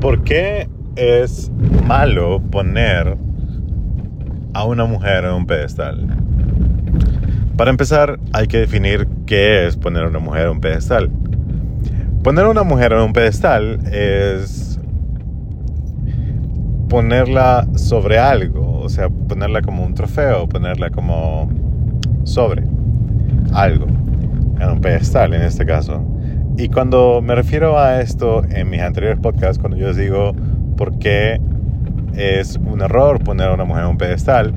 ¿Por qué es malo poner a una mujer en un pedestal? Para empezar, hay que definir qué es poner a una mujer en un pedestal. Poner a una mujer en un pedestal es ponerla sobre algo, o sea, ponerla como un trofeo, ponerla como sobre algo, en un pedestal en este caso. Y cuando me refiero a esto en mis anteriores podcasts, cuando yo les digo por qué es un error poner a una mujer en un pedestal,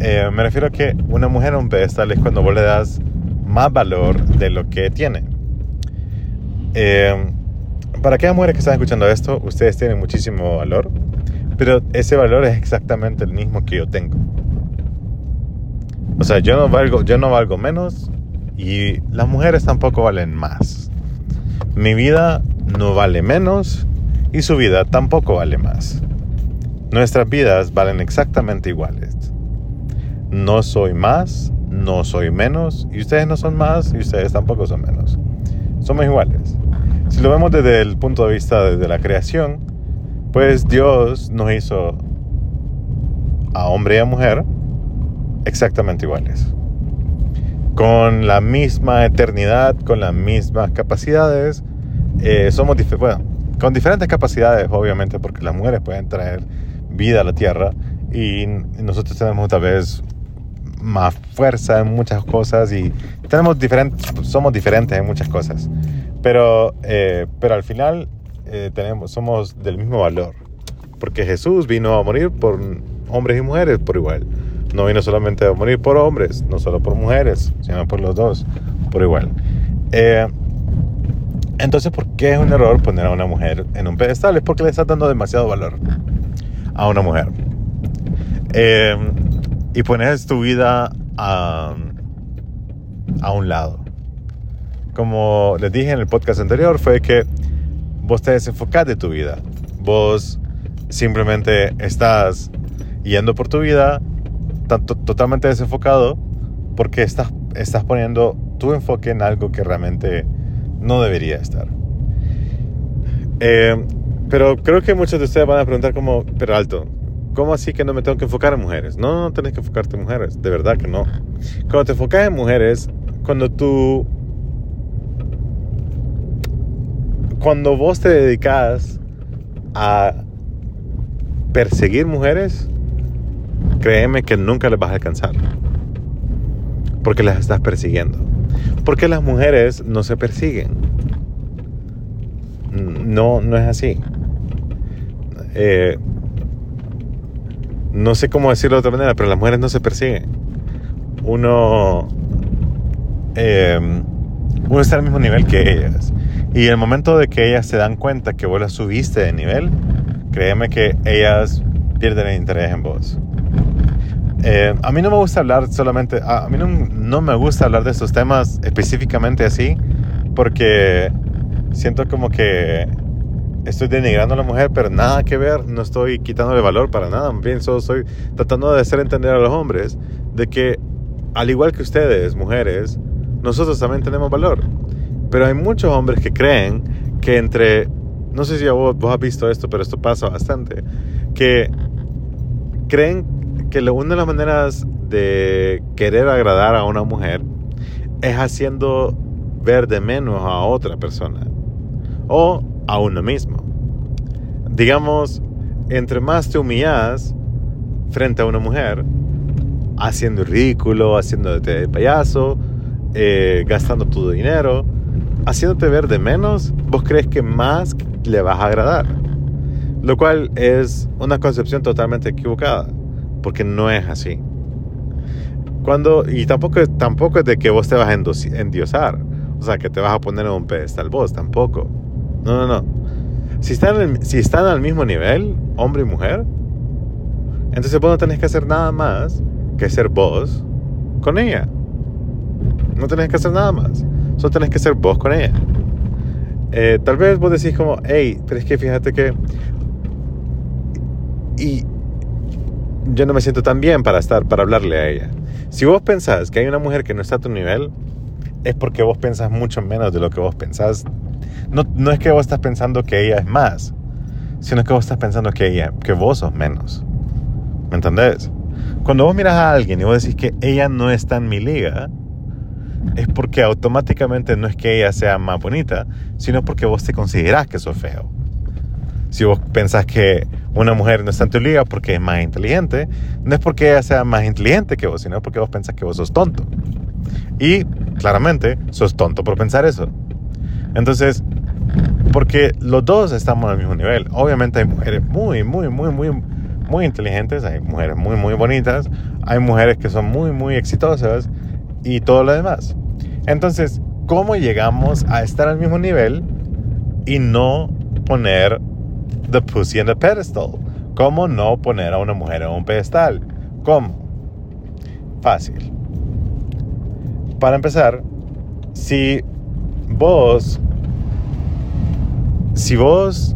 eh, me refiero a que una mujer en un pedestal es cuando vos le das más valor de lo que tiene. Eh, para aquellas mujeres que están escuchando esto, ustedes tienen muchísimo valor, pero ese valor es exactamente el mismo que yo tengo. O sea, yo no valgo, yo no valgo menos y las mujeres tampoco valen más. Mi vida no vale menos y su vida tampoco vale más. Nuestras vidas valen exactamente iguales. No soy más, no soy menos y ustedes no son más y ustedes tampoco son menos. Somos iguales. Si lo vemos desde el punto de vista de la creación, pues Dios nos hizo a hombre y a mujer exactamente iguales con la misma eternidad, con las mismas capacidades. Eh, somos bueno, con diferentes capacidades, obviamente, porque las mujeres pueden traer vida a la tierra y nosotros tenemos tal vez más fuerza en muchas cosas y tenemos diferentes, somos diferentes en muchas cosas. Pero, eh, pero al final eh, tenemos, somos del mismo valor, porque Jesús vino a morir por hombres y mujeres por igual no vino solamente a morir por hombres, no solo por mujeres, sino por los dos, por igual. Eh, entonces, ¿por qué es un error poner a una mujer en un pedestal? Es porque le está dando demasiado valor a una mujer. Eh, y pones tu vida a, a un lado. Como les dije en el podcast anterior, fue que vos te desenfocás de tu vida. Vos simplemente estás yendo por tu vida tanto, totalmente desenfocado porque estás, estás poniendo tu enfoque en algo que realmente no debería estar. Eh, pero creo que muchos de ustedes van a preguntar como, pero alto, ¿cómo así que no me tengo que enfocar en mujeres? No, no tienes que enfocarte en mujeres, de verdad que no. Cuando te enfocas en mujeres, cuando tú... Cuando vos te dedicas a perseguir mujeres, créeme que nunca les vas a alcanzar. Porque las estás persiguiendo. Porque las mujeres no se persiguen. No, no es así. Eh, no sé cómo decirlo de otra manera, pero las mujeres no se persiguen. Uno, eh, uno está al mismo nivel que ellas. Y el momento de que ellas se dan cuenta que vos las subiste de nivel, créeme que ellas pierden el interés en vos. Eh, a mí no me gusta hablar solamente, a mí no, me gusta hablar de estos temas específicamente así, porque siento como que estoy denigrando a la mujer, pero nada que ver, no estoy quitándole valor para nada, bien solo estoy tratando de hacer entender a los hombres de que al igual que ustedes, mujeres, nosotros también tenemos valor. Pero hay muchos hombres que creen que entre, no sé si vos, vos has visto esto, pero esto pasa bastante, que creen que una de las maneras de querer agradar a una mujer es haciendo ver de menos a otra persona o a uno mismo. Digamos, entre más te humillas frente a una mujer, haciendo ridículo, haciéndote de payaso, eh, gastando tu dinero, haciéndote ver de menos, vos crees que más le vas a agradar. Lo cual es una concepción totalmente equivocada porque no es así. Cuando, y tampoco, tampoco es de que vos te vas a endiosar, o sea, que te vas a poner en un pedestal vos, tampoco. No, no, no. Si están, si están al mismo nivel, hombre y mujer, entonces vos no tenés que hacer nada más que ser vos con ella. No tenés que hacer nada más. Solo tenés que ser vos con ella. Eh, tal vez vos decís como, hey, pero es que fíjate que... Y yo no me siento tan bien para estar, para hablarle a ella. Si vos pensás que hay una mujer que no está a tu nivel, es porque vos pensás mucho menos de lo que vos pensás. No, no es que vos estás pensando que ella es más, sino que vos estás pensando que ella, que vos sos menos. ¿Me entendés? Cuando vos miras a alguien y vos decís que ella no está en mi liga, es porque automáticamente no es que ella sea más bonita, sino porque vos te considerás que sos feo. Si vos pensás que una mujer no está en tu liga porque es más inteligente, no es porque ella sea más inteligente que vos, sino porque vos pensás que vos sos tonto. Y claramente sos tonto por pensar eso. Entonces, porque los dos estamos al mismo nivel. Obviamente hay mujeres muy, muy, muy, muy, muy inteligentes, hay mujeres muy, muy bonitas, hay mujeres que son muy, muy exitosas y todo lo demás. Entonces, ¿cómo llegamos a estar al mismo nivel y no poner the pussy in the pedestal? ¿Cómo no poner a una mujer en un pedestal? ¿Cómo? Fácil. Para empezar, si vos si vos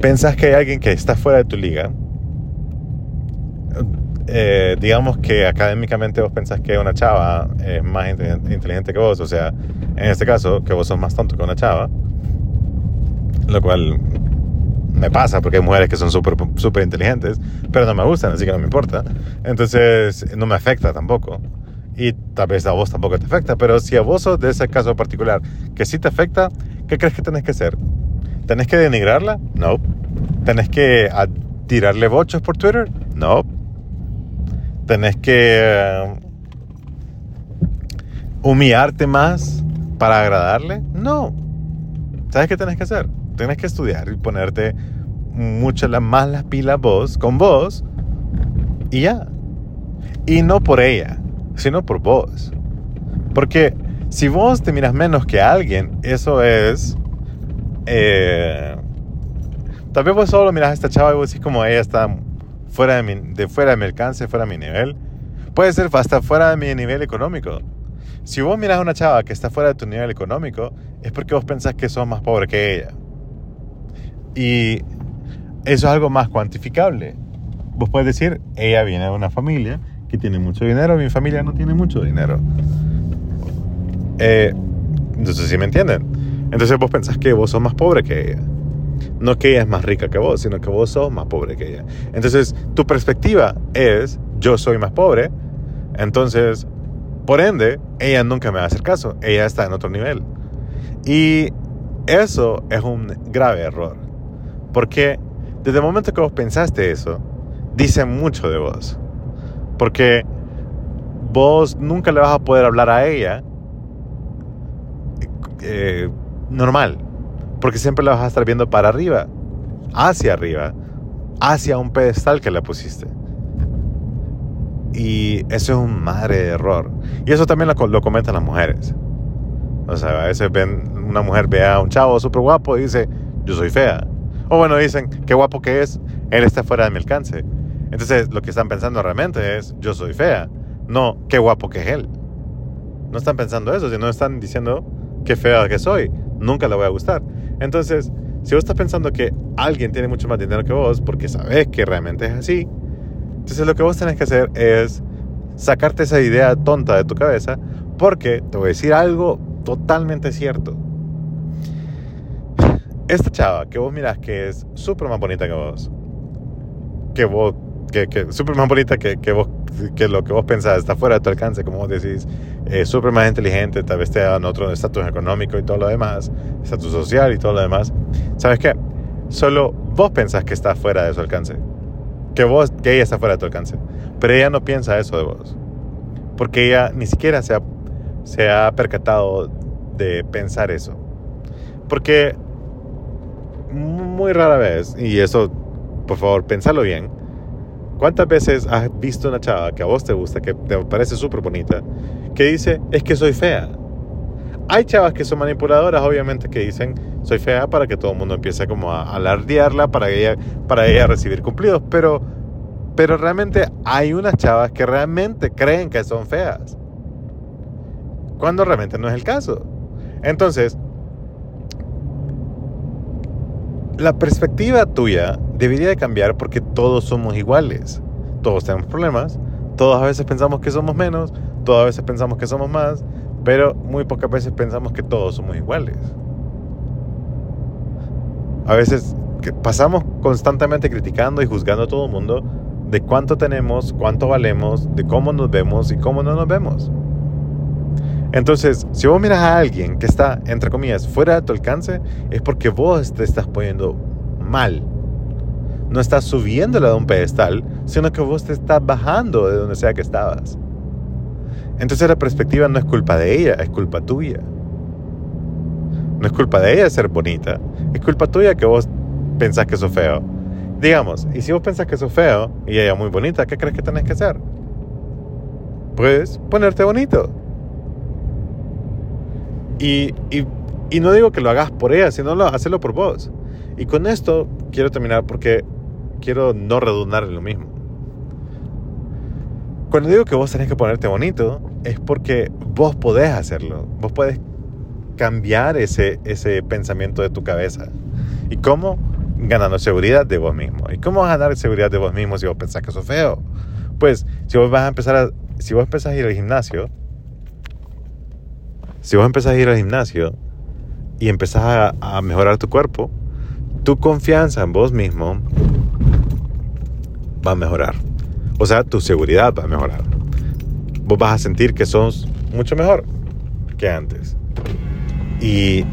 pensás que hay alguien que está fuera de tu liga, eh, digamos que académicamente vos pensás que una chava es más inteligente que vos, o sea, en este caso, que vos sos más tonto que una chava, lo cual me pasa porque hay mujeres que son súper super inteligentes, pero no me gustan, así que no me importa. Entonces, no me afecta tampoco. Y tal vez a vos tampoco te afecta, pero si a vos de ese caso particular que sí te afecta, ¿qué crees que tenés que hacer? ¿Tenés que denigrarla? No. ¿Tenés que tirarle bochos por Twitter? No tenés que eh, humillarte más para agradarle. No. ¿Sabes qué tenés que hacer? Tienes que estudiar y ponerte mucho más las pilas vos, con vos, y ya. Y no por ella, sino por vos. Porque si vos te miras menos que alguien, eso es... Eh, tal vez vos solo miras a esta chava y vos decís como ella está fuera de, mi, de fuera de mi alcance, fuera de mi nivel. Puede ser hasta fuera de mi nivel económico. Si vos miras a una chava que está fuera de tu nivel económico, es porque vos pensás que sos más pobre que ella. Y eso es algo más cuantificable. Vos puedes decir, ella viene de una familia que tiene mucho dinero, mi familia no tiene mucho dinero. Eh, entonces, ¿sí me entienden? Entonces vos pensás que vos sos más pobre que ella. No que ella es más rica que vos, sino que vos sos más pobre que ella. Entonces, tu perspectiva es, yo soy más pobre, entonces, por ende, ella nunca me va a hacer caso, ella está en otro nivel. Y eso es un grave error, porque desde el momento que vos pensaste eso, dice mucho de vos. Porque vos nunca le vas a poder hablar a ella eh, normal porque siempre la vas a estar viendo para arriba, hacia arriba, hacia un pedestal que la pusiste. Y eso es un madre error. Y eso también lo, lo, comentan las mujeres. O sea, a veces ven, una mujer ve a un chavo súper guapo y dice, yo soy fea. O bueno, dicen, qué guapo que es, él está fuera de mi alcance. Entonces, lo que están pensando realmente es, yo soy fea. No, qué guapo que es él. No están pensando eso, sino están diciendo, qué fea que soy. Nunca le voy a gustar. Entonces, si vos estás pensando que alguien tiene mucho más dinero que vos, porque sabes que realmente es así, entonces lo que vos tenés que hacer es sacarte esa idea tonta de tu cabeza, porque te voy a decir algo totalmente cierto. Esta chava que vos mirás que es súper más bonita que vos, que vos, que, que súper más bonita que, que vos que lo que vos pensás está fuera de tu alcance, como vos decís, eh, súper más inteligente, tal vez te otro estatus económico y todo lo demás, estatus social y todo lo demás. ¿Sabes qué? Solo vos pensás que está fuera de su alcance, que, vos, que ella está fuera de tu alcance, pero ella no piensa eso de vos, porque ella ni siquiera se ha, se ha percatado de pensar eso. Porque muy rara vez, y eso, por favor, pensalo bien, ¿Cuántas veces has visto una chava que a vos te gusta, que te parece súper bonita, que dice, es que soy fea? Hay chavas que son manipuladoras, obviamente, que dicen, soy fea para que todo el mundo empiece como a alardearla, para ella, para ella recibir cumplidos, pero, pero realmente hay unas chavas que realmente creen que son feas, cuando realmente no es el caso. Entonces, la perspectiva tuya debería de cambiar porque todos somos iguales. Todos tenemos problemas, todos a veces pensamos que somos menos, todas a veces pensamos que somos más, pero muy pocas veces pensamos que todos somos iguales. A veces pasamos constantemente criticando y juzgando a todo el mundo de cuánto tenemos, cuánto valemos, de cómo nos vemos y cómo no nos vemos. Entonces, si vos miras a alguien que está, entre comillas, fuera de tu alcance, es porque vos te estás poniendo mal. No estás subiéndola de un pedestal, sino que vos te estás bajando de donde sea que estabas. Entonces la perspectiva no es culpa de ella, es culpa tuya. No es culpa de ella ser bonita, es culpa tuya que vos pensás que sos feo. Digamos, y si vos pensás que sos feo y ella muy bonita, ¿qué crees que tenés que hacer? Pues ponerte bonito. Y, y, no digo que lo hagas por ella, sino lo, hacerlo por vos. Y con esto quiero terminar porque quiero no redundar en lo mismo. Cuando digo que vos tenés que ponerte bonito, es porque vos podés hacerlo. Vos podés cambiar ese, ese pensamiento de tu cabeza. ¿Y cómo? Ganando seguridad de vos mismo. ¿Y cómo vas a ganar seguridad de vos mismo si vos pensás que sos feo? Pues si vos vas a empezar a, si vos empezás a ir al gimnasio, si vos empezás a ir al gimnasio y empezás a, mejorar tu cuerpo, tu confianza en vos mismo va a mejorar. O sea, tu seguridad va a mejorar. Vos vas a sentir que sos mucho mejor que antes. Y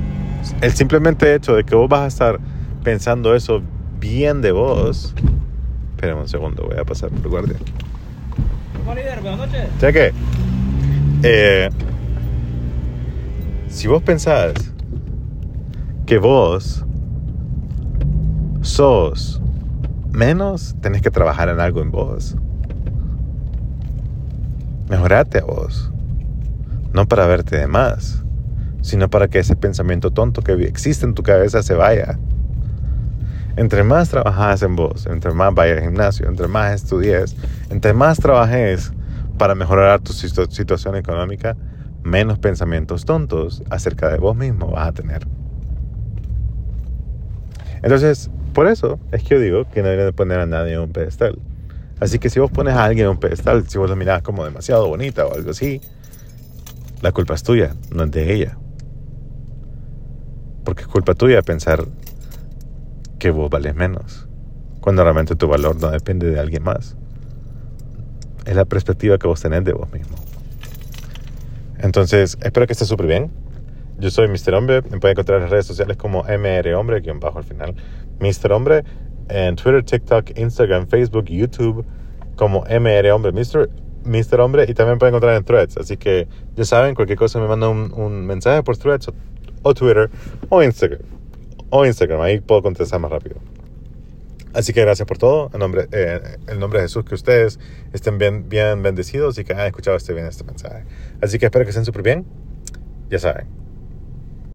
el simplemente hecho de que vos vas a estar pensando eso bien de vos. Espera un segundo, voy a pasar por guardia. Buenas noches. Cheque. Eh, si vos pensás que vos sos menos, tenés que trabajar en algo en vos. Mejorate a vos. No para verte de más, sino para que ese pensamiento tonto que existe en tu cabeza se vaya. Entre más trabajas en vos, entre más vayas al gimnasio, entre más estudies, entre más trabajes para mejorar tu situación económica, menos pensamientos tontos acerca de vos mismo vas a tener. Entonces, por eso es que yo digo que no deben poner a nadie en un pedestal. Así que si vos pones a alguien en un pedestal, si vos lo mirás como demasiado bonita o algo así, la culpa es tuya, no es de ella. Porque es culpa tuya pensar que vos vales menos, cuando realmente tu valor no depende de alguien más. Es la perspectiva que vos tenés de vos mismo. Entonces, espero que esté súper bien. Yo soy Mr. Hombre. Me pueden encontrar en redes sociales como MR Hombre, guion bajo al final. Mr. Hombre en Twitter, TikTok, Instagram, Facebook, YouTube como MR Hombre, Mr. Mr. Hombre y también pueden encontrar en Threads. Así que ya saben, cualquier cosa me mandan un, un, mensaje por Threads o Twitter o Instagram. O Instagram, ahí puedo contestar más rápido. Así que gracias por todo. En nombre, eh, nombre de Jesús, que ustedes estén bien, bien bendecidos y que hayan escuchado este bien este mensaje. Así que espero que estén súper bien. Ya saben,